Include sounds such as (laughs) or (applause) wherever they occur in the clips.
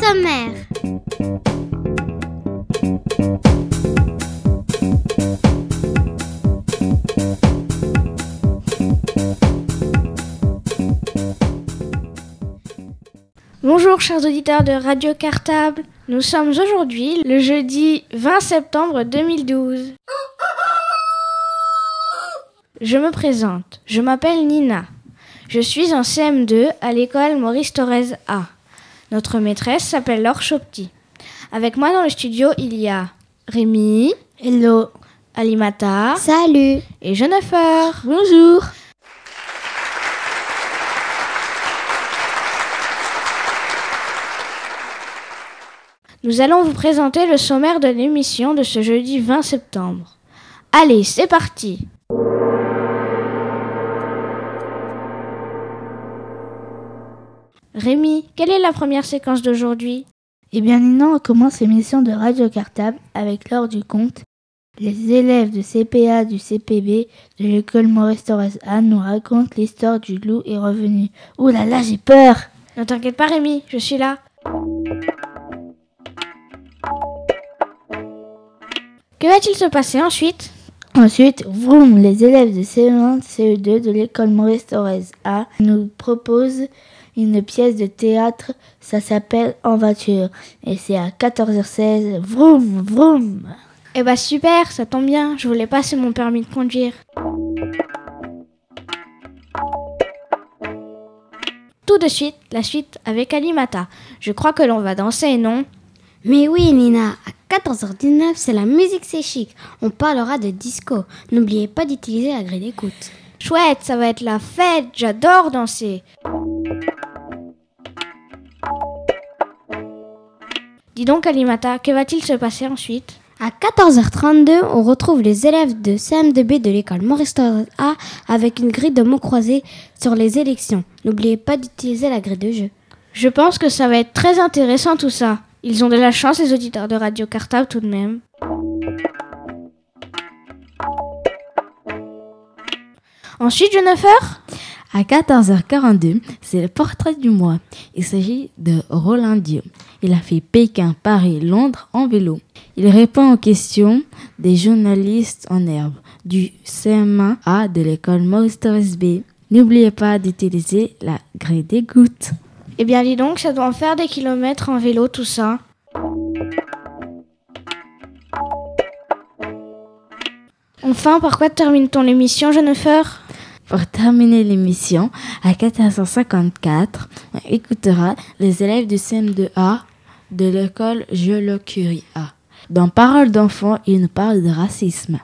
sommaire. Bonjour chers auditeurs de Radio Cartable, nous sommes aujourd'hui le jeudi 20 septembre 2012. Je me présente, je m'appelle Nina. Je suis en CM2 à l'école Maurice Thorez A. Notre maîtresse s'appelle Laure Chopti. Avec moi dans le studio, il y a Rémi, Hello. Alimata Salut. et Jennifer. Bonjour. Nous allons vous présenter le sommaire de l'émission de ce jeudi 20 septembre. Allez, c'est parti Rémi, quelle est la première séquence d'aujourd'hui? Eh bien, Nina, on commence l'émission de Radio Cartable avec l'heure du conte. Les élèves de CPA du CPB de l'école Maurice Torres A nous racontent l'histoire du loup est revenu. Ouh là là, j'ai peur Ne t'inquiète pas Rémi, je suis là. Que va-t-il se passer ensuite? Ensuite, vroom, les élèves de CE1, CE2 de l'école Maurice Torres A nous proposent une pièce de théâtre. Ça s'appelle En voiture. Et c'est à 14h16. Vroom, vroom Eh bah super, ça tombe bien, je voulais passer mon permis de conduire. Tout de suite, la suite avec Alimata. Je crois que l'on va danser, non? Mais oui, Nina, à 14h19, c'est la musique, c'est chic. On parlera de disco. N'oubliez pas d'utiliser la grille d'écoute. Chouette, ça va être la fête, j'adore danser. Dis donc Alimata, que va-t-il se passer ensuite? À 14h32, on retrouve les élèves de CM2B de l'école Maurice A avec une grille de mots croisés sur les élections. N'oubliez pas d'utiliser la grille de jeu. Je pense que ça va être très intéressant tout ça. Ils ont de la chance, les auditeurs de Radio Cartable tout de même. Ensuite, Jennifer? À 14h42, c'est le portrait du mois. Il s'agit de Roland Dio. Il a fait Pékin, Paris, Londres en vélo. Il répond aux questions des journalistes en herbe du CM1A de l'école Maurice Torres B. N'oubliez pas d'utiliser la grille des gouttes. Eh bien, dis donc, ça doit en faire des kilomètres en vélo tout ça. Enfin, par quoi termine-t-on l'émission, Jennifer? Pour terminer l'émission, à 14h54, on écoutera les élèves du CM2A de l'école Jolo Curie A. Dans Parole d'enfant, ils nous parlent de racisme.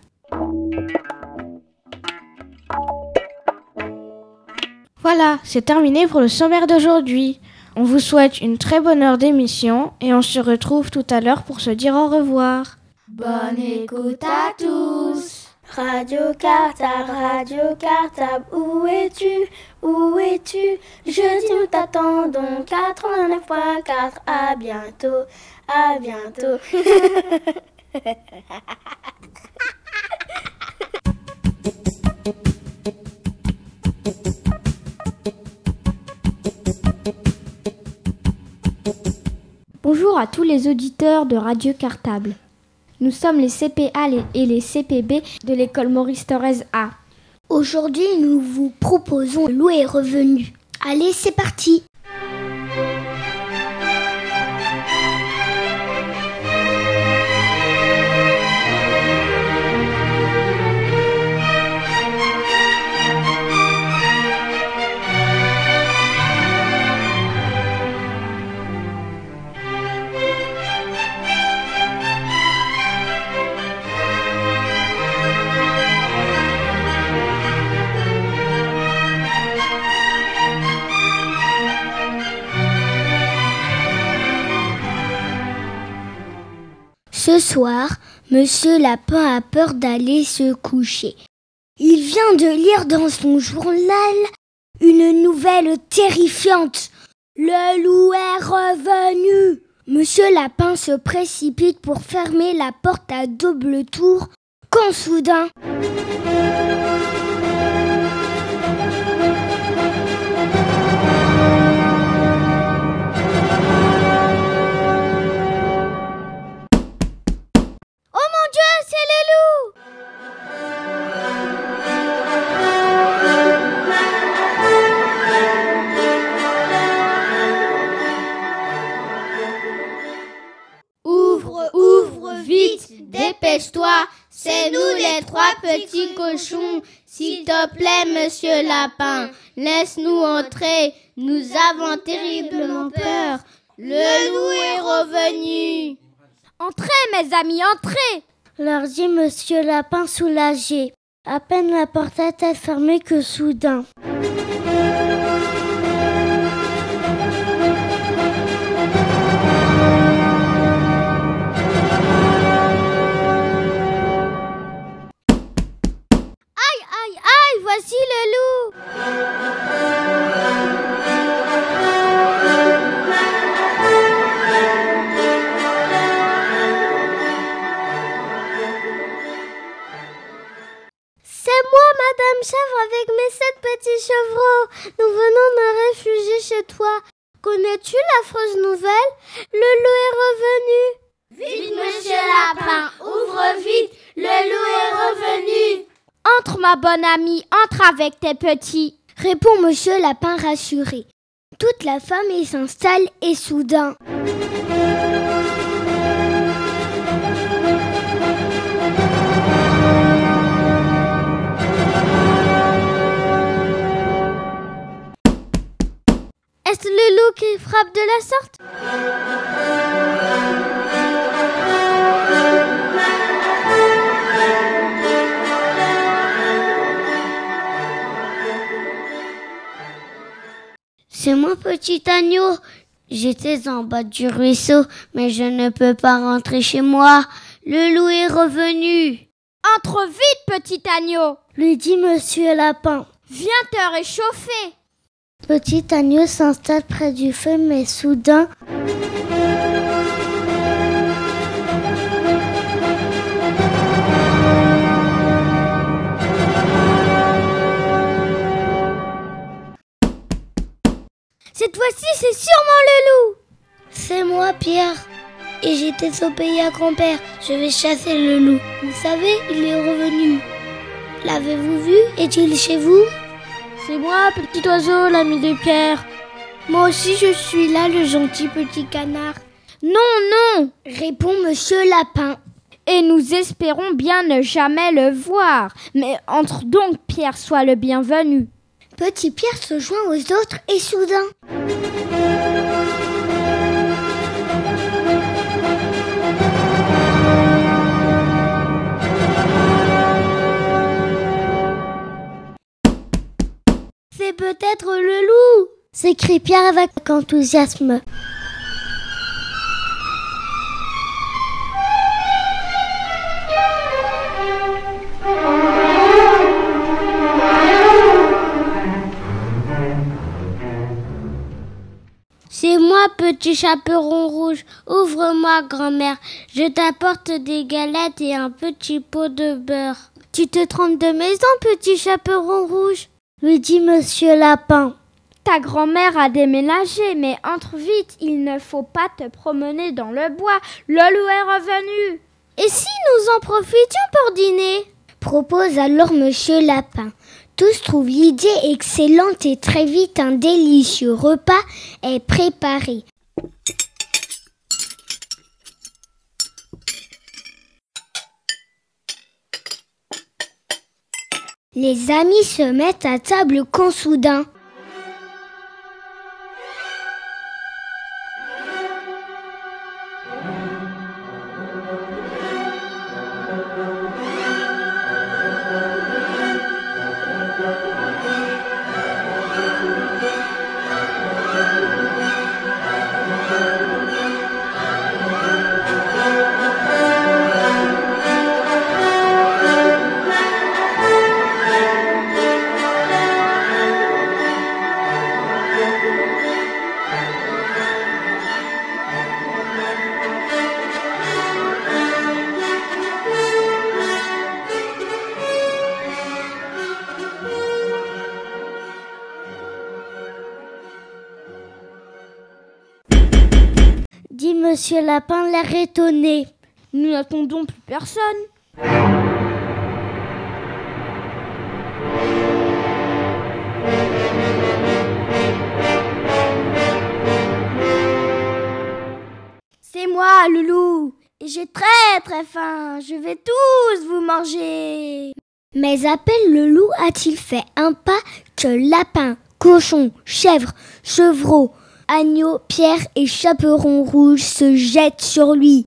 Voilà, c'est terminé pour le sommaire d'aujourd'hui. On vous souhaite une très bonne heure d'émission et on se retrouve tout à l'heure pour se dire au revoir. Bonne écoute à tous. Radio Cartable, Radio Cartable, où es-tu? Où es-tu? Jeudi nous t'attendons 89.4. À bientôt, à bientôt. (laughs) Bonjour à tous les auditeurs de Radio Cartable. Nous sommes les CPA et les CPB de l'école Maurice Thorez A. Aujourd'hui, nous vous proposons Loup est revenu. Allez, c'est parti. Ce soir, Monsieur Lapin a peur d'aller se coucher. Il vient de lire dans son journal une nouvelle terrifiante. Le loup est revenu. Monsieur Lapin se précipite pour fermer la porte à double tour quand soudain... dépêche-toi, c'est nous les trois petits cochons. S'il te plaît, monsieur Lapin, laisse-nous entrer, nous avons terriblement peur. Le loup est revenu. Entrez, mes amis, entrez leur dit Monsieur Lapin soulagé. À peine la porte est fermée que soudain. Voici le loup. C'est moi, Madame Chèvre, avec mes sept petits chevreaux. Nous venons de réfugier chez toi. Connais-tu l'affreuse nouvelle? Le loup est revenu. Vite, monsieur Lapin, ouvre vite, le loup est revenu. Entre, ma bonne amie, entre avec tes petits. Répond Monsieur Lapin rassuré. Toute la famille s'installe et soudain. Est-ce le loup qui frappe de la sorte? C'est moi, petit agneau. J'étais en bas du ruisseau, mais je ne peux pas rentrer chez moi. Le loup est revenu. Entre vite, petit agneau Lui dit Monsieur Lapin. Viens te réchauffer Petit agneau s'installe près du feu, mais soudain. Fois-ci, c'est sûrement le loup. C'est moi, Pierre. Et j'étais au pays à grand-père. Je vais chasser le loup. Vous savez, il est revenu. L'avez-vous vu? Est-il chez vous? C'est moi, petit oiseau, l'ami de Pierre. Moi aussi, je suis là, le gentil petit canard. Non, non Répond Monsieur Lapin. Et nous espérons bien ne jamais le voir. Mais entre donc, Pierre, sois le bienvenu. Petit Pierre se joint aux autres et soudain. C'est peut-être le loup s'écrie Pierre avec enthousiasme. C'est moi, petit chaperon rouge. Ouvre-moi, grand-mère. Je t'apporte des galettes et un petit pot de beurre. Tu te trompes de maison, petit chaperon rouge? lui dit Monsieur Lapin. Ta grand-mère a déménagé, mais entre vite, il ne faut pas te promener dans le bois. Le loup est revenu. Et si nous en profitions pour dîner? propose alors Monsieur Lapin. Tous trouvent l'idée excellente et très vite un délicieux repas est préparé. Les amis se mettent à table quand soudain. Monsieur Lapin l'air étonné. Nous n'attendons plus personne. C'est moi, le loup. Et j'ai très très faim. Je vais tous vous manger. Mais à peine le loup a-t-il fait un pas que lapin, cochon, chèvre, chevreau, agneau, pierre et chaperon rouge se jettent sur lui.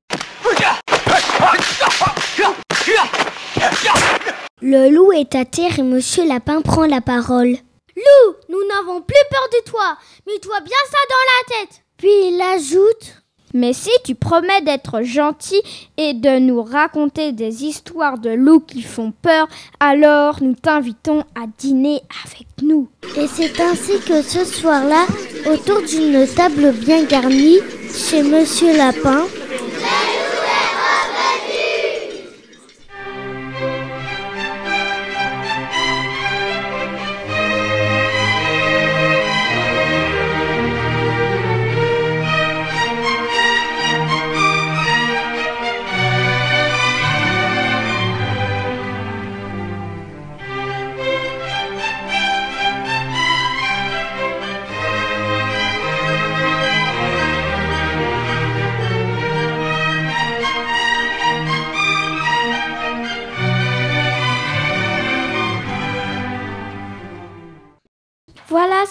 Le loup est à terre et Monsieur Lapin prend la parole. Loup, nous n'avons plus peur de toi. Mets-toi bien ça dans la tête. Puis il ajoute Mais si tu promets d'être gentil et de nous raconter des histoires de loups qui font peur, alors nous t'invitons à dîner avec nous. Et c'est ainsi que ce soir-là, autour d'une table bien garnie, chez Monsieur Lapin,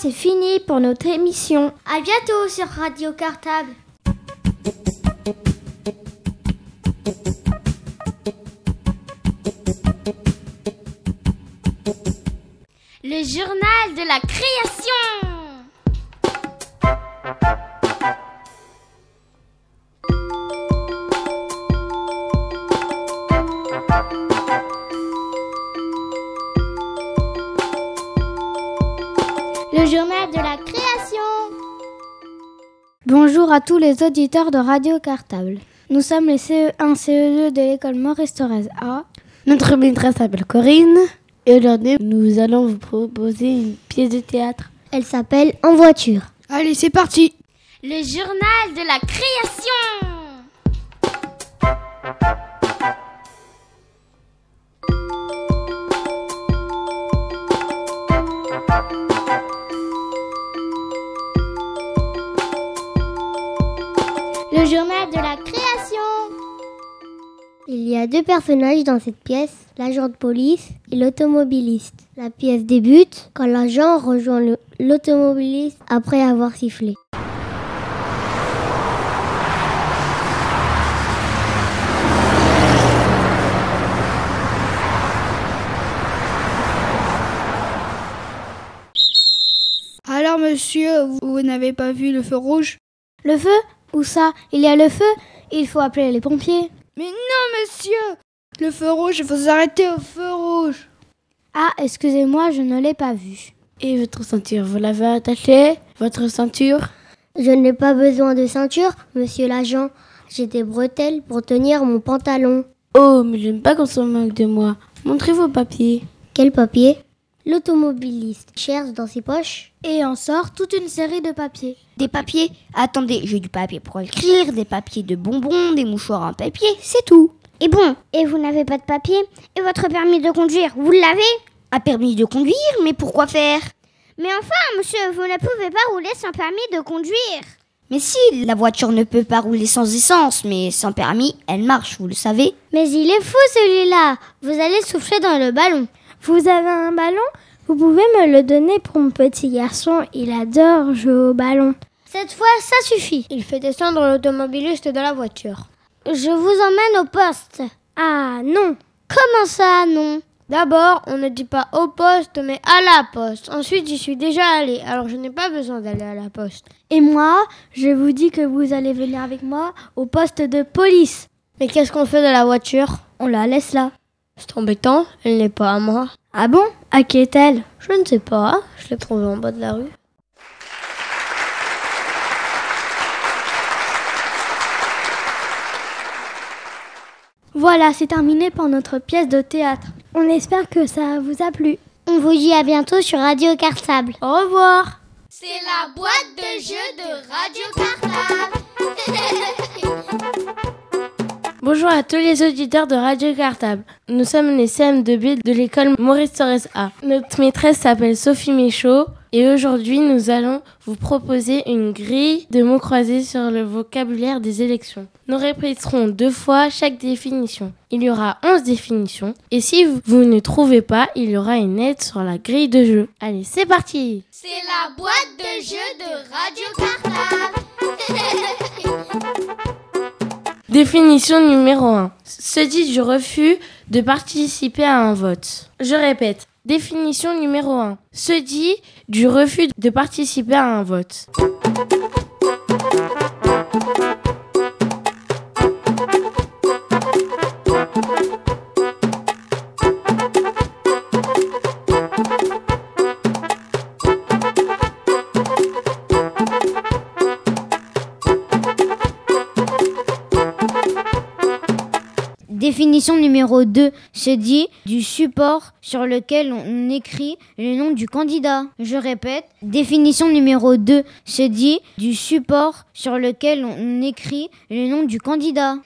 c'est fini pour notre émission. à bientôt sur Radio Cartable. Le journal de la création. À tous les auditeurs de Radio Cartable. Nous sommes les CE1, CE2 de l'école Maurice Thorez A. Notre maîtresse s'appelle Corinne et aujourd'hui nous allons vous proposer une pièce de théâtre. Elle s'appelle En voiture. Allez, c'est parti. Le journal de la création. Le journal de la création. Il y a deux personnages dans cette pièce, l'agent de police et l'automobiliste. La pièce débute quand l'agent rejoint l'automobiliste après avoir sifflé. Alors, monsieur, vous, vous n'avez pas vu le feu rouge? Le feu? Où ça? Il y a le feu? Il faut appeler les pompiers. Mais non, monsieur Le feu rouge, il faut s'arrêter au feu rouge. Ah, excusez-moi, je ne l'ai pas vu. Et votre ceinture, vous l'avez attachée? Votre ceinture? Je n'ai pas besoin de ceinture, monsieur l'agent. J'ai des bretelles pour tenir mon pantalon. Oh, mais j'aime pas qu'on se moque de moi. Montrez vos papiers. Quel papier L'automobiliste cherche dans ses poches. Et en sort toute une série de papiers. Des papiers Attendez, j'ai du papier pour écrire, des papiers de bonbons, des mouchoirs en papier, c'est tout. Et bon, et vous n'avez pas de papier Et votre permis de conduire, vous l'avez? Un permis de conduire, mais pourquoi faire? Mais enfin, monsieur, vous ne pouvez pas rouler sans permis de conduire. Mais si, la voiture ne peut pas rouler sans essence, mais sans permis, elle marche, vous le savez. Mais il est fou celui-là. Vous allez souffler dans le ballon. Vous avez un ballon? Vous pouvez me le donner pour mon petit garçon, il adore jouer au ballon. Cette fois, ça suffit. Il fait descendre l'automobiliste de la voiture. Je vous emmène au poste. Ah non Comment ça, non? D'abord, on ne dit pas au poste, mais à la poste. Ensuite, j'y suis déjà allée, alors je n'ai pas besoin d'aller à la poste. Et moi, je vous dis que vous allez venir avec moi au poste de police. Mais qu'est-ce qu'on fait de la voiture? On la laisse là. C'est embêtant, elle n'est pas à moi. Ah bon? À qui est-elle? Je ne sais pas, je l'ai trouvée en bas de la rue. Voilà, c'est terminé pour notre pièce de théâtre. On espère que ça vous a plu. On vous dit à bientôt sur Radio Cartable. Au revoir C'est la boîte de jeux de Radio Cartable. (laughs) Bonjour à tous les auditeurs de Radio Cartable. Nous sommes les CM2B de l'école Maurice Torres A. Notre maîtresse s'appelle Sophie Méchaud et aujourd'hui nous allons vous proposer une grille de mots croisés sur le vocabulaire des élections. Nous répéterons deux fois chaque définition. Il y aura 11 définitions et si vous ne trouvez pas, il y aura une aide sur la grille de jeu. Allez, c'est parti C'est la boîte de jeu de Radio Cartable. (laughs) Définition numéro 1. Se dit du refus de participer à un vote. Je répète. Définition numéro 1. Se dit du refus de participer à un vote. Définition numéro 2 se dit du support sur lequel on écrit le nom du candidat. Je répète, définition numéro 2 se dit du support sur lequel on écrit le nom du candidat.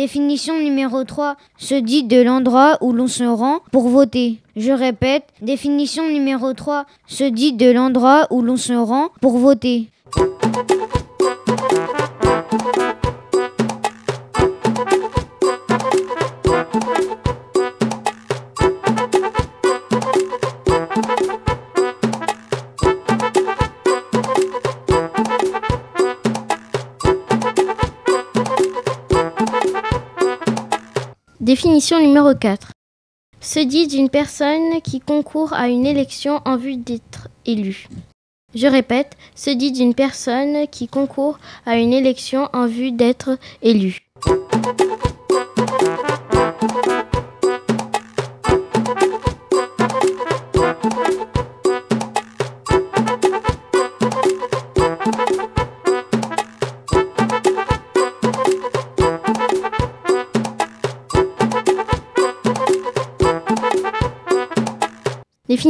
Définition numéro 3 se dit de l'endroit où l'on se rend pour voter. Je répète, définition numéro 3 se dit de l'endroit où l'on se rend pour voter. Numéro 4. Se dit d'une personne qui concourt à une élection en vue d'être élue. Je répète, se dit d'une personne qui concourt à une élection en vue d'être élue.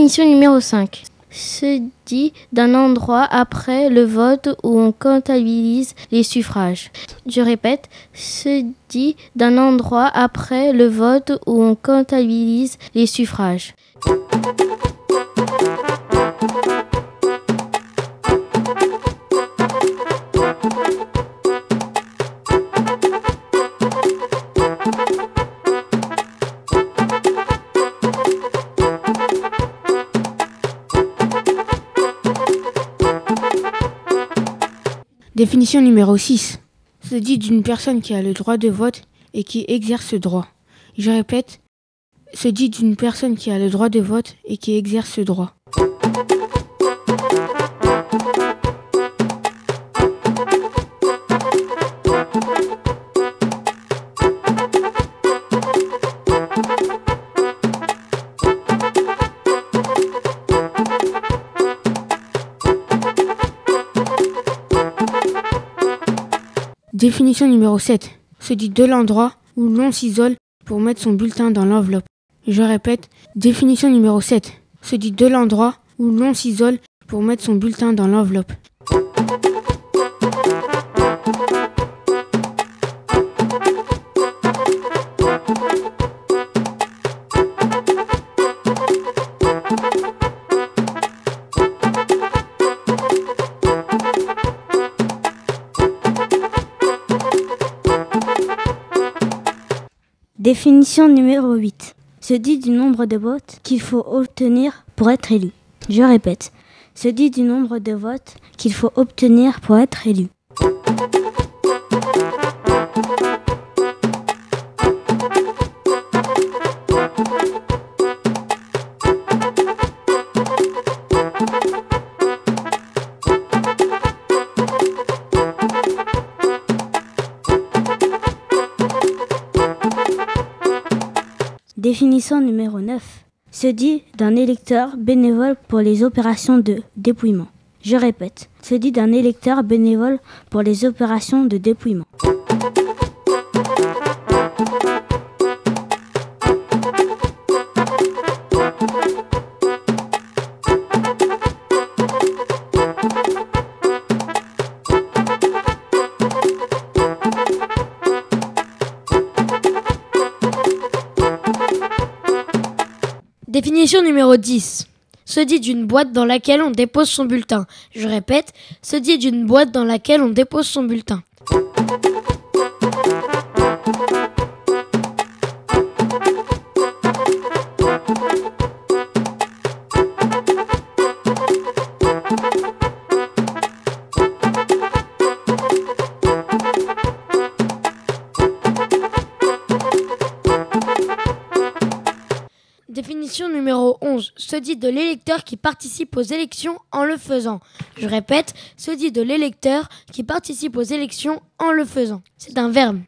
Définition numéro 5. Se dit d'un endroit après le vote où on comptabilise les suffrages. Je répète, se dit d'un endroit après le vote où on comptabilise les suffrages. Définition numéro 6. Se dit d'une personne qui a le droit de vote et qui exerce ce droit. Je répète, se dit d'une personne qui a le droit de vote et qui exerce ce droit. Définition numéro 7. Se dit de l'endroit où l'on s'isole pour mettre son bulletin dans l'enveloppe. Je répète, définition numéro 7. Se dit de l'endroit où l'on s'isole pour mettre son bulletin dans l'enveloppe. Définition numéro 8. Se dit du nombre de votes qu'il faut obtenir pour être élu. Je répète. Se dit du nombre de votes qu'il faut obtenir pour être élu. Définition numéro 9 se dit d'un électeur bénévole pour les opérations de dépouillement. Je répète, se dit d'un électeur bénévole pour les opérations de dépouillement. Définition numéro 10. Se dit d'une boîte dans laquelle on dépose son bulletin. Je répète, se dit d'une boîte dans laquelle on dépose son bulletin. Se dit de l'électeur qui participe aux élections en le faisant. Je répète, se dit de l'électeur qui participe aux élections en le faisant. C'est un verbe.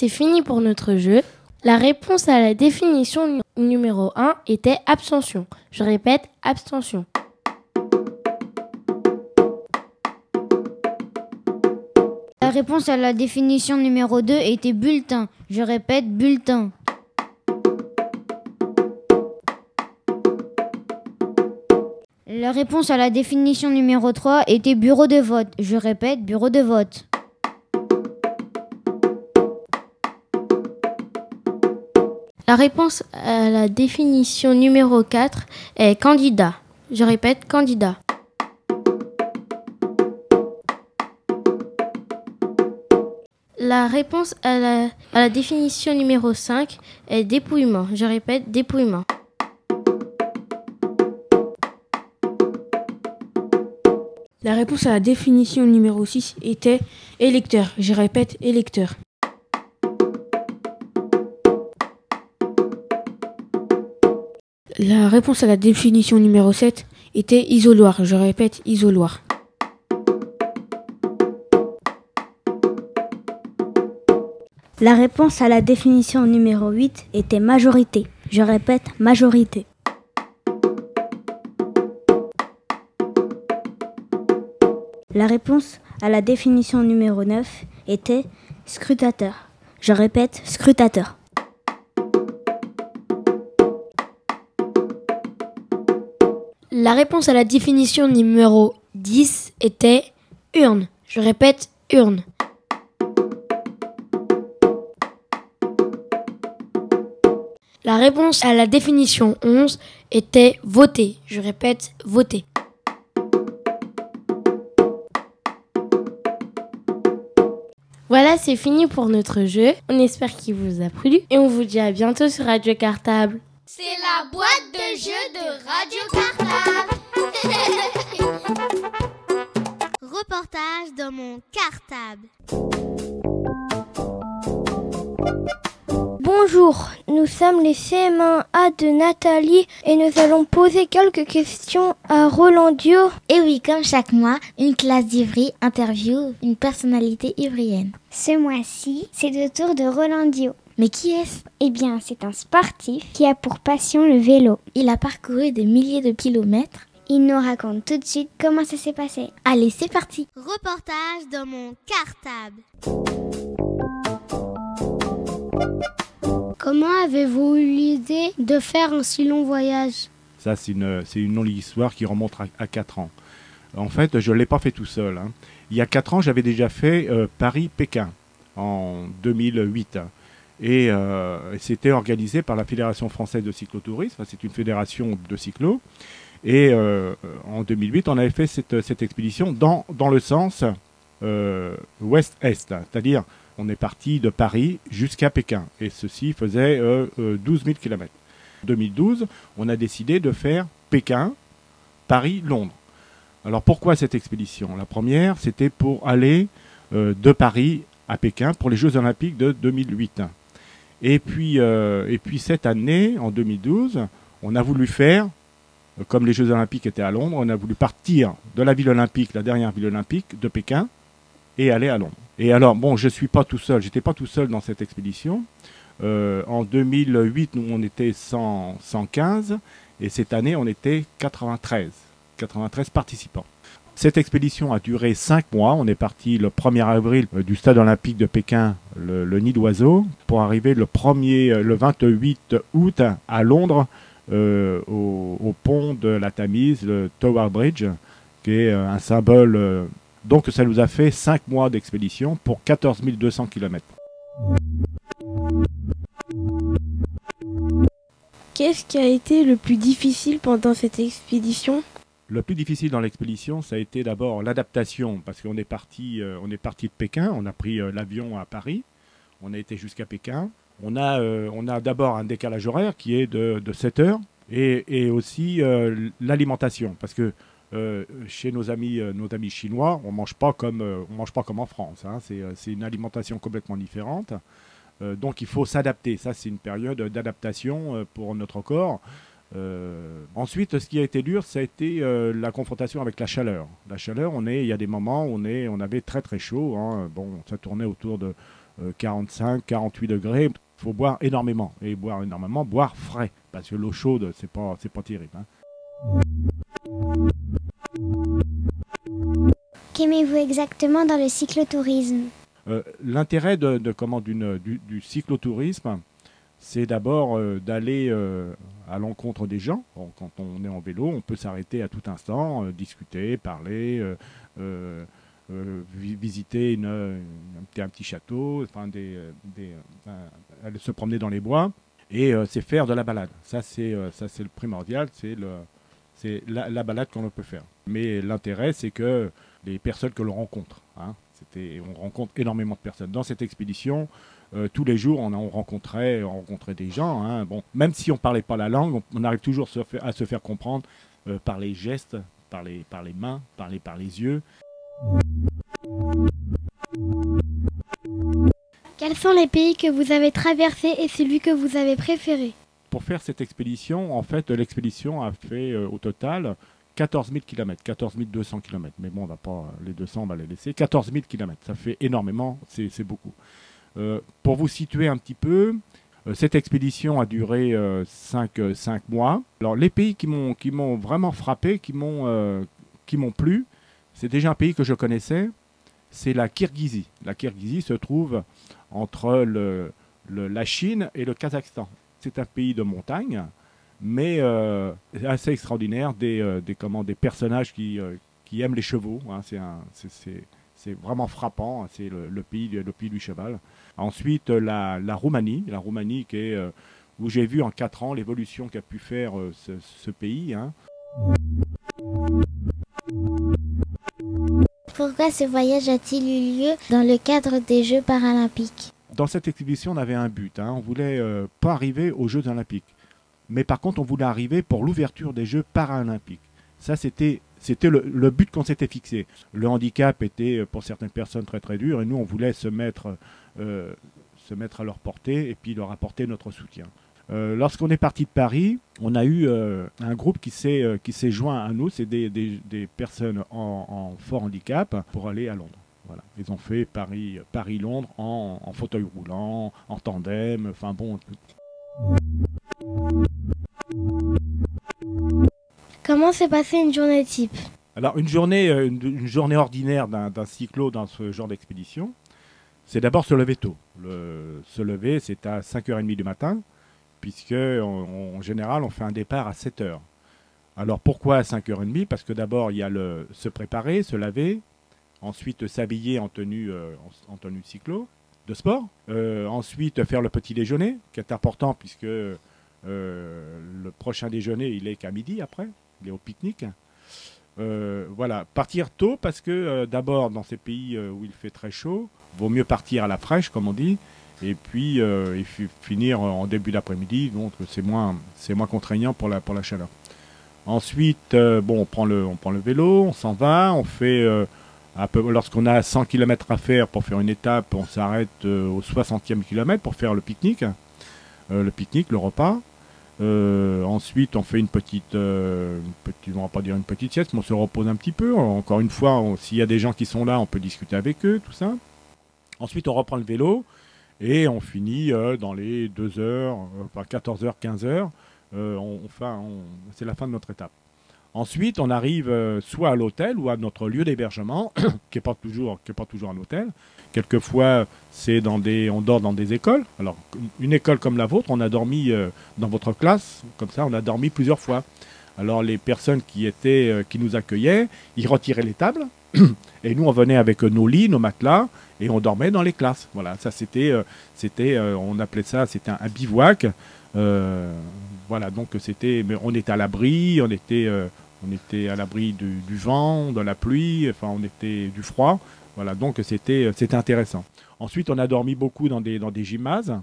C'est fini pour notre jeu. La réponse à la définition numéro 1 était abstention. Je répète, abstention. La réponse à la définition numéro 2 était bulletin. Je répète, bulletin. La réponse à la définition numéro 3 était bureau de vote. Je répète, bureau de vote. La réponse à la définition numéro 4 est candidat. Je répète, candidat. La réponse à la, définition numéro 5 est dépouillement. Je répète, dépouillement. La réponse à la définition numéro 6 était électeur. Je répète, électeur. La réponse à la définition numéro 7 était isoloir. Je répète, isoloir. La réponse à la définition numéro 8 était majorité. Je répète, majorité. La réponse à la définition numéro 9 était scrutateur. Je répète, scrutateur. La réponse à la définition numéro 10 était urne. Je répète, urne. La réponse à la définition 11 était voter. Je répète, voter. Voilà, c'est fini pour notre jeu. On espère qu'il vous a plu et on vous dit à bientôt sur Radio Cartable. C'est la boîte de jeux de Radio Cartable. (laughs) Reportage dans mon cartable. Bonjour, nous sommes les CM1A de Nathalie et nous allons poser quelques questions à Roland Dio. Et oui, comme chaque mois, une classe d'Ivry interview une personnalité ivrienne. Ce mois-ci, c'est le tour de Roland Dio. Mais qui est-ce? Eh bien, c'est un sportif qui a pour passion le vélo. Il a parcouru des milliers de kilomètres. Il nous raconte tout de suite comment ça s'est passé. Allez, c'est parti. Reportage dans mon cartable. Comment avez-vous eu l'idée de faire un si long voyage? Ça, c'est une, c'est une longue histoire qui remonte à, à 4 ans. En fait, je ne l'ai pas fait tout seul. hein. Il y a 4 ans, j'avais déjà fait euh, Paris-Pékin en 2008. Et euh, c'était organisé par la Fédération française de cyclotourisme. C'est une fédération de cyclo. Et euh, en 2008, on avait fait cette, expédition dans, dans le sens euh, ouest-est. C'est-à-dire, on est parti de Paris jusqu'à Pékin. Et ceci faisait euh, euh, 12 000 km. En 2012, on a décidé de faire Pékin, Paris, Londres. Alors pourquoi cette expédition? La première, c'était pour aller de Paris à Pékin pour les Jeux Olympiques de 2008. Et puis, et puis cette année, en 2012, on a voulu faire, comme les Jeux Olympiques étaient à Londres, on a voulu partir de la ville olympique, la dernière ville olympique, de Pékin, et aller à Londres. Et alors, bon, je ne suis pas tout seul, j'étais pas tout seul dans cette expédition. Euh, en 2008, nous, on était 115 et cette année, on était 93, 93 participants. Cette expédition a duré 5 mois. On est parti le 1er avril euh, du stade olympique de Pékin, le, nid d'oiseau, pour arriver le, 1er, euh, le 28 août à Londres, au, pont de la Tamise, le Tower Bridge, qui est un symbole. donc ça nous a fait 5 mois d'expédition pour 14 200 km. Qu'est-ce qui a été le plus difficile pendant cette expédition? Le plus difficile dans l'expédition, ça a été d'abord l'adaptation, parce qu'on est parti, euh, on est parti de Pékin, on a pris euh, l'avion à Paris, on a été jusqu'à Pékin. On a, euh, on a d'abord un décalage horaire qui est de, 7 heures, et, aussi l'alimentation, parce que chez nos amis, nos amis chinois, on mange pas comme, on mange pas comme en France. Hein. c'est une alimentation complètement différente. Donc il faut s'adapter. Ça, c'est une période d'adaptation pour notre corps. Euh, ensuite, ce qui a été dur, ça a été la confrontation avec la chaleur. La chaleur, on est, il y a des moments où on, est, on avait très très chaud. Hein. Bon, ça tournait autour de 45, 48 degrés. Il faut boire énormément. Et boire énormément, boire frais. Parce que l'eau chaude, c'est pas, c'est pas terrible. Hein. Qu'aimez-vous exactement dans le cyclotourisme? Euh, l'intérêt de, comment, du, du, cyclotourisme, c'est d'abord euh, d'aller euh, à l'encontre des gens. quand on est en vélo, on peut s'arrêter à tout instant, discuter, parler, visiter un, petit château, enfin aller se promener dans les bois. Et c'est faire de la balade. Ça, c'est le primordial, c'est la, la, balade qu'on peut faire. Mais l'intérêt, c'est que les personnes que l'on rencontre. Hein, on rencontre énormément de personnes. Dans cette expédition, euh, tous les jours, on, rencontrait, on rencontrait des gens. Hein. Bon, même si on ne parlait pas la langue, on, arrive toujours à se faire comprendre euh, par les gestes, par les, par les mains, par les, par les yeux. Quels sont les pays que vous avez traversés et celui que vous avez préféré? Pour faire cette expédition, en fait, l'expédition a fait euh, au total 14 000 km, 14 200 km. Mais bon, on va pas les 200, on va les laisser. 14 000 km, ça fait énormément, c'est beaucoup. Euh, pour vous situer un petit peu, euh, cette expédition a duré 5 euh, mois. Alors les pays qui m'ont vraiment frappé, qui m'ont plu, c'est déjà un pays que je connaissais, c'est la Kirghizie. La Kirghizie se trouve entre la Chine et le Kazakhstan. C'est un pays de montagne mais euh, assez extraordinaire, des, euh, des, comment, des personnages qui, euh, qui aiment les chevaux. Hein, c'est vraiment frappant, hein, c'est le, pays, le pays du cheval. Ensuite, la, la Roumanie, la Roumanie qui est, où j'ai vu en 4 ans l'évolution qu'a pu faire ce, ce, pays. Hein. Pourquoi ce voyage a-t-il eu lieu dans le cadre des Jeux paralympiques? Dans cette exhibition, on avait un but. Hein. On voulait pas arriver aux Jeux olympiques. Mais par contre, on voulait arriver pour l'ouverture des Jeux paralympiques. Ça, c'était c'était le, but qu'on s'était fixé. Le handicap était pour certaines personnes très très dur et nous, on voulait se mettre, euh, se mettre à leur portée et puis leur apporter notre soutien. Euh, lorsqu'on est parti de Paris, on a eu euh, un groupe qui s'est s'est joint à nous, c'est des, des, personnes en, fort handicap pour aller à Londres. Voilà. Ils ont fait Paris Paris Londres en fauteuil roulant, en tandem, enfin bon. Comment s'est passée une journée type Alors une journée, euh, une, journée ordinaire d'un cyclo dans ce genre d'expédition, c'est d'abord se lever tôt. Se lever, c'est à 5h30 du matin, puisque en, général, on fait un départ à 7h. Alors pourquoi à 5h30 Parce que d'abord, il y a le se préparer, se laver, ensuite s'habiller en tenue, euh, en, tenue cyclo, de sport, euh, ensuite faire le petit déjeuner, qui est important puisque le prochain déjeuner, il est qu'à midi après, il est au pique-nique. Euh, voilà, partir tôt parce que euh, d'abord dans ces pays où il fait très chaud, vaut mieux partir à la fraîche comme on dit, et puis et finir en début d'après-midi, donc c'est moins contraignant pour la chaleur. Ensuite, bon, on prend le on prend le vélo, on s'en va, on fait Lorsqu'on a 100 km à faire pour faire une étape, on s'arrête au 60e kilomètre pour faire le pique-nique. le pique-nique, le repas. Ensuite, on fait une petite, on va pas dire une petite sieste, mais on se repose un petit peu. Encore une fois, s'il y a des gens qui sont là, on peut discuter avec eux, tout ça. Ensuite, on reprend le vélo et on finit dans les 2 heures, enfin 14h, 15h. enfin, c'est la fin de notre étape. Ensuite, on arrive euh, soit à l'hôtel ou à notre lieu d'hébergement, (coughs) qui n'est pas toujours, un hôtel. Quelquefois, on dort dans des écoles. Alors, une école comme la vôtre, on a dormi euh, dans votre classe, comme ça, on a dormi plusieurs fois. Alors, les personnes qui étaient, euh, qui nous accueillaient, ils retiraient les tables, (coughs) et nous, on venait avec nos lits, nos matelas, et on dormait dans les classes. Voilà, ça c'était, on appelait ça, c'était un, bivouac. Voilà, donc c'était, on était à l'abri, on était, on était à l'abri du, vent, de la pluie, enfin on était du froid. Voilà, donc c'était c'était intéressant. Ensuite, on a dormi beaucoup dans des dans des gymnases.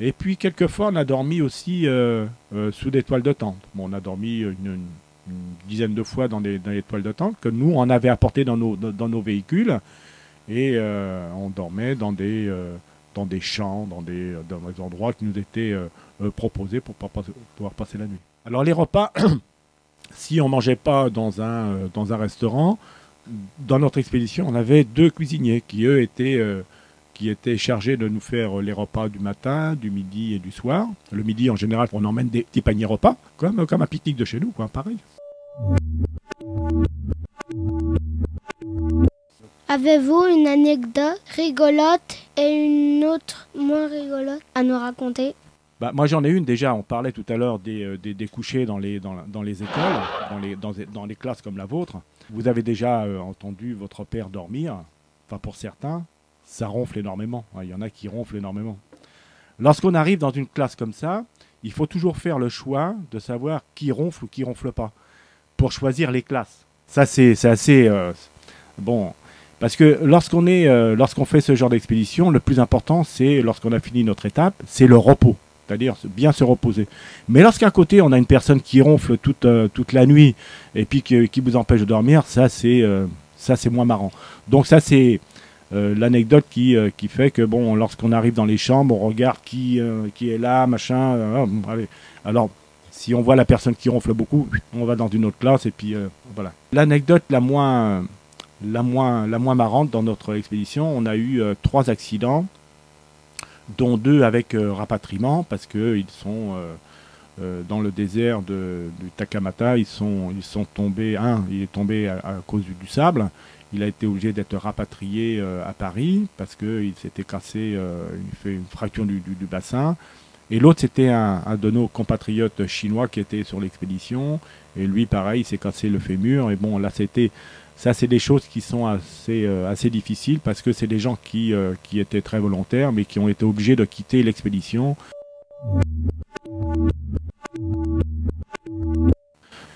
Et puis quelquefois, on a dormi aussi euh, euh, sous des toiles de tente. Bon, on a dormi une, dizaine de fois dans des, dans toiles de tente que nous on avait apporté dans nos dans nos véhicules et euh, on dormait dans des dans des champs, dans des, dans des endroits qui nous étaient proposés pour pouvoir passer la nuit. Alors les repas (clears throat) si on mangeait pas dans un, euh, dans un restaurant, dans notre expédition, on avait deux cuisiniers qui, eux, étaient, euh, qui étaient chargés de nous faire les repas du matin, du midi et du soir. Le midi, en général, on emmène des petits paniers repas, comme, comme un pique-nique de chez nous, quoi, pareil. Avez-vous une anecdote rigolote et une autre moins rigolote à nous raconter? Bah, moi, j'en ai une déjà. On parlait tout à l'heure des, euh, des, couchers dans les, dans, les écoles, dans les, dans, les classes comme la vôtre. Vous avez déjà euh, entendu votre père dormir. Enfin, pour certains, ça ronfle énormément. Il y en a qui ronflent énormément. Lorsqu'on arrive dans une classe comme ça, il faut toujours faire le choix de savoir qui ronfle ou qui ronfle pas pour choisir les classes. Ça, c'est assez. Euh, bon. Parce que lorsqu'on est, lorsqu'on fait ce genre d'expédition, le plus important, c'est lorsqu'on a fini notre étape, c'est le repos c'est-à-dire bien se reposer. Mais lorsqu'à côté on a une personne qui ronfle toute, euh, toute la nuit et puis qui, qui, vous empêche de dormir, ça c'est euh, moins marrant. Donc ça c'est euh, l'anecdote qui, qui fait que bon lorsqu'on arrive dans les chambres, on regarde qui, qui est là, machin. allez. Alors si on voit la personne qui ronfle beaucoup, on va dans une autre classe et puis voilà. L'anecdote la moins la moins la moins marrante dans notre expédition, on a eu trois accidents dont deux avec euh, rapatriement, parce qu'ils sont euh, euh, dans le désert de, du Takamata, ils sont, ils sont tombés, un, il est tombé à, cause du, sable, il a été obligé d'être rapatrié à Paris, parce qu'il s'était cassé, il fait une fracture du, du, bassin, et l'autre, c'était un, un, de nos compatriotes chinois qui était sur l'expédition. Et lui, pareil, il s'est cassé le fémur. Et bon, là, c'était ça, c'est des choses qui sont assez, euh, assez difficiles parce que c'est des gens qui, euh, qui étaient très volontaires mais qui ont été obligés de quitter l'expédition.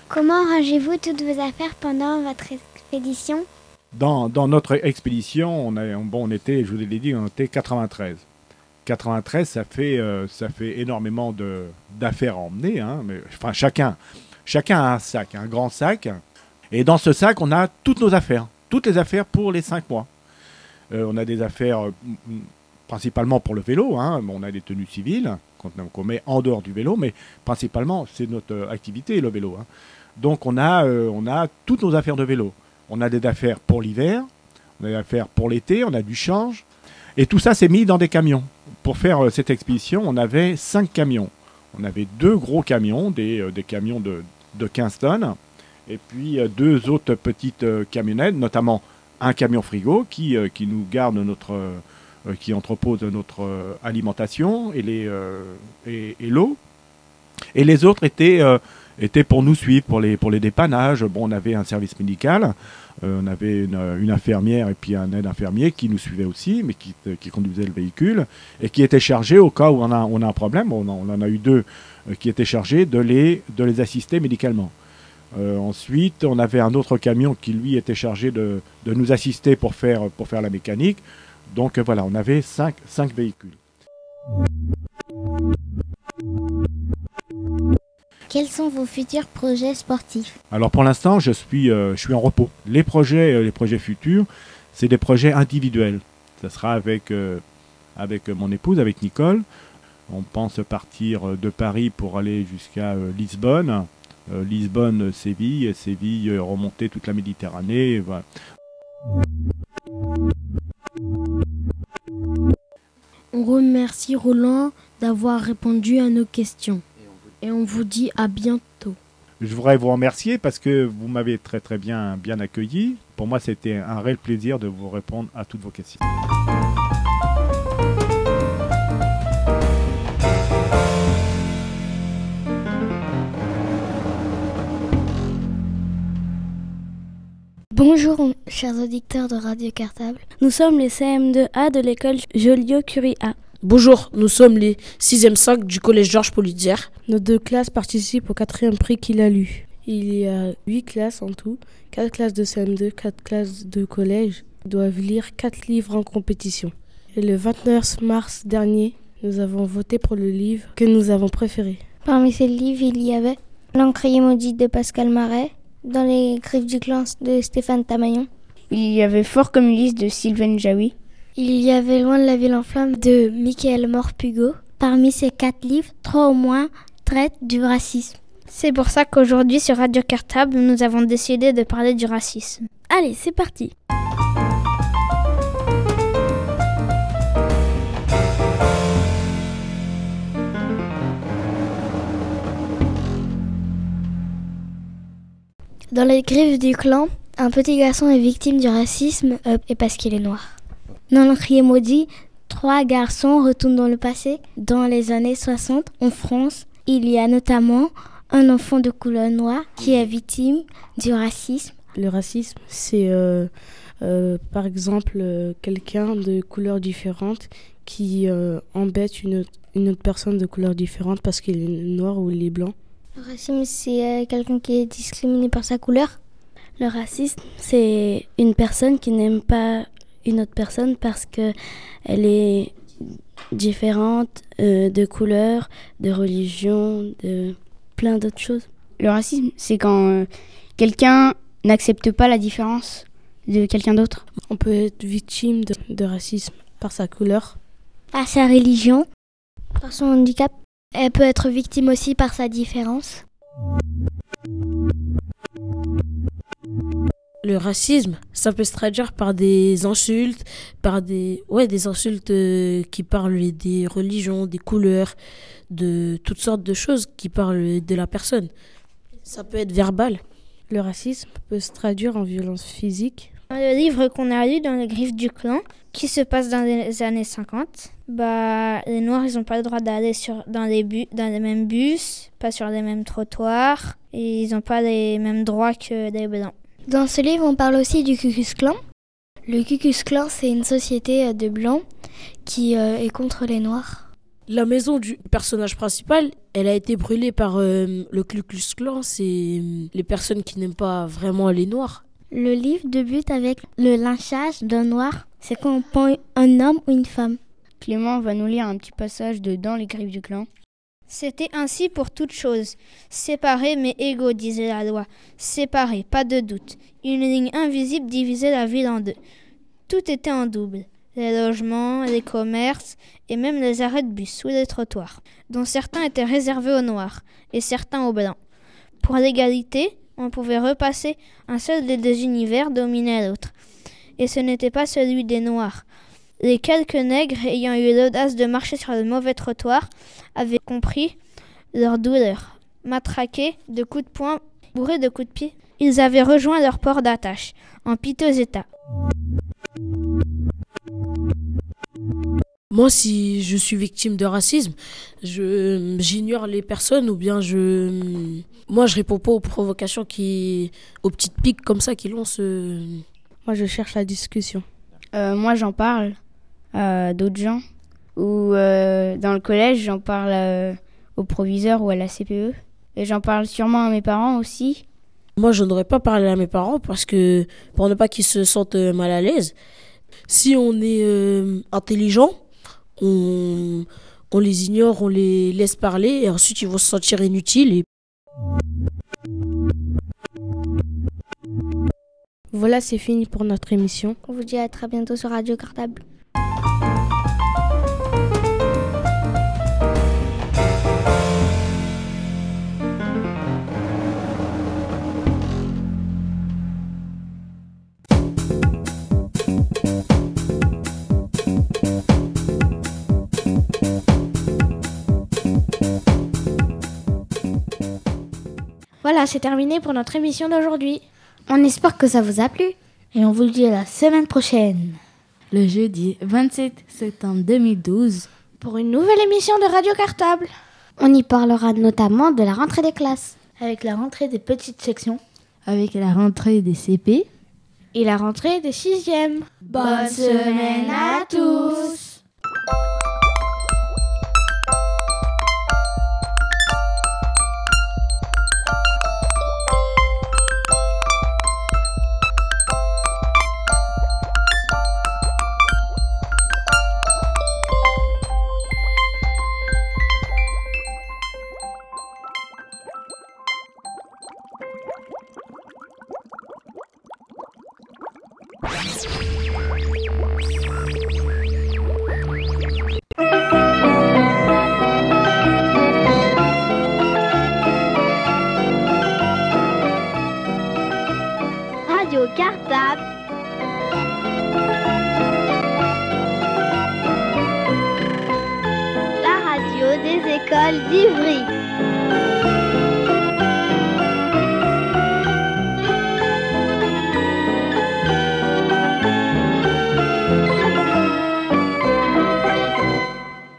Comment rangez-vous toutes vos affaires pendant votre expédition? Dans, dans, notre expédition, on, a, bon, on était, je vous l'ai dit, on était 93. 93, ça fait, euh, ça fait énormément d'affaires à emmener. Hein, mais, enfin, chacun, chacun a un sac, un grand sac. Et dans ce sac, on a toutes nos affaires, toutes les affaires pour les cinq mois. Euh, on a des affaires euh, principalement pour le vélo, hein. on a des tenues civiles qu'on met en dehors du vélo, mais principalement c'est notre euh, activité le vélo. Hein. Donc on a, on a toutes nos affaires de vélo. On a des affaires pour l'hiver, on a des affaires pour l'été, on a du change, et tout ça s'est mis dans des camions. Pour faire cette expédition, on avait cinq camions. On avait deux gros camions, des, des camions de, de 15 tonnes, et puis euh, deux autres petites euh, camionnettes, notamment un camion frigo qui, euh, qui nous garde notre, qui entrepose notre alimentation et les et, l'eau. Et les autres étaient étaient pour nous suivre, pour les, pour les dépannages. Bon, on avait un service médical, on avait une, infirmière et puis un aide infirmier qui nous suivait aussi, mais qui, qui conduisait le véhicule et qui était chargé au cas où on a, on a un problème. On, on en a eu deux qui étaient chargés de les, de les assister médicalement. Euh, ensuite, on avait un autre camion qui, lui, était chargé de, nous assister pour faire, pour faire la mécanique. Donc voilà, on avait cinq, véhicules. Quels sont vos futurs projets sportifs? Alors pour l'instant, je suis, euh, je suis en repos. Les projets, euh, les projets futurs, c'est des projets individuels. Ça sera avec, euh, avec mon épouse, avec Nicole. On pense partir de Paris pour aller jusqu'à Lisbonne. Lisbonne, Séville, Séville, remonter toute la Méditerranée. Voilà. On remercie Roland d'avoir répondu à nos questions. Et on vous dit à bientôt. Je voudrais vous remercier parce que vous m'avez très très bien, bien accueilli. Pour moi, c'était un réel plaisir de vous répondre à toutes vos questions. Bonjour, chers auditeurs de Radio Cartable. Nous sommes les CM2A de l'école Joliot-Curie A. Bonjour, nous sommes les 6e 5 du collège Georges Polizière. Nos deux classes participent au quatrième prix qu'il a lu. Il y a 8 classes en tout, 4 classes de CM2, 4 classes de collège. Ils doivent lire 4 livres en compétition. Et le 29 mars dernier, nous avons voté pour le livre que nous avons préféré. Parmi ces livres, il y avait L'encrier maudit de Pascal Marais, dans les griffes du clan de Stéphane Tamayon. Il y avait Fort comme Ulysse de Sylvain Jaoui. Il y avait Loin de la ville en flammes de Michael Morpugo. Parmi ces quatre livres, trois au moins traitent du racisme. C'est pour ça qu'aujourd'hui sur Radio Cartable, nous avons décidé de parler du racisme. Allez, c'est parti. Dans les griffes du clan, un petit garçon est victime du racisme euh, parce qu'il est noir. Dans l'encrier maudit, trois garçons retournent dans le passé. Dans les années 60, en France, il y a notamment un enfant de couleur noire qui est victime du racisme. Le racisme, c'est euh, euh, par exemple quelqu'un de couleur différente qui embête une, une autre personne de couleur différente parce qu'il est noir ou il est blanc. Le racisme, c'est quelqu'un qui est discriminé par sa couleur Le racisme, c'est une personne qui n'aime pas une autre personne parce que elle est différente euh, de couleur, de religion, de plein d'autres choses. Le racisme, c'est quand euh, quelqu'un n'accepte pas la différence de quelqu'un d'autre. On peut être victime de, de racisme par sa couleur, par sa religion, par son handicap. Elle peut être victime aussi par sa différence. Le racisme, ça peut se traduire par des insultes, par des ouais, des insultes euh, qui parlent des religions, des couleurs, de toutes sortes de choses qui parlent de la personne. Ça peut être verbal. Le racisme peut se traduire en violence physique. Le livre qu'on a lu dans les griffes du clan, qui se passe dans les années 50, bah, les Noirs, ils n'ont pas le droit d'aller sur, dans, les dans les mêmes bus, pas sur les mêmes trottoirs, et ils n'ont pas les mêmes droits que les Blancs. Dans ce livre, on parle aussi du Ku Klux Klan. Le Ku Klux Klan, c'est une société euh, de Blancs qui euh, est contre les Noirs. La maison du personnage principal, elle a été brûlée par euh, le Ku Klux Klan. C'est les personnes qui n'aiment pas vraiment les Noirs. Le livre débute avec le lynchage d'un Noir. C'est quand on prend un homme ou une femme. Clément va nous lire un petit passage de Dans les griffes du clan. C'était ainsi pour toutes choses. Séparés mais égaux, disait la loi. Séparés, pas de doute. Une ligne invisible divisait la ville en deux. Tout était en double. Les logements, les commerces et même les arrêts de bus sous les trottoirs, dont certains étaient réservés aux noirs et certains aux blancs. Pour l'égalité, on pouvait repasser un seul des deux univers dominait l'autre. Et ce n'était pas celui des noirs. Les quelques nègres ayant eu l'audace de marcher sur le mauvais trottoir avaient compris leur douleur. Matraqués de coups de poing, bourrés de coups de pied, ils avaient rejoint leur port d'attache, en piteux état. Moi, si je suis victime de racisme, je j'ignore les personnes ou bien je moi je réponds pas aux provocations qui aux petites piques comme ça qui lancent. Moi, je cherche la discussion. Euh, moi, j'en parle à d'autres gens ou euh, dans le collège, j'en parle euh, au proviseur ou à la CPE et j'en parle sûrement à mes parents aussi. Moi, je n'aurais pas parlé à mes parents parce que pour ne pas qu'ils se sentent mal à l'aise. Si on est intelligent, on, on les ignore, on les laisse parler et ensuite ils vont se sentir inutiles et Voilà, c'est fini pour notre émission. On vous dit à très bientôt sur Radio Cartable. Voilà, c'est terminé pour notre émission d'aujourd'hui. On espère que ça vous a plu. Et on vous le dit à la semaine prochaine. Le jeudi 27 septembre 2012. Pour une nouvelle émission de Radio Cartable. On y parlera notamment de la rentrée des classes. Avec la rentrée des petites sections. Avec la rentrée des CP. Et la rentrée des sixièmes. Bonne semaine à tous.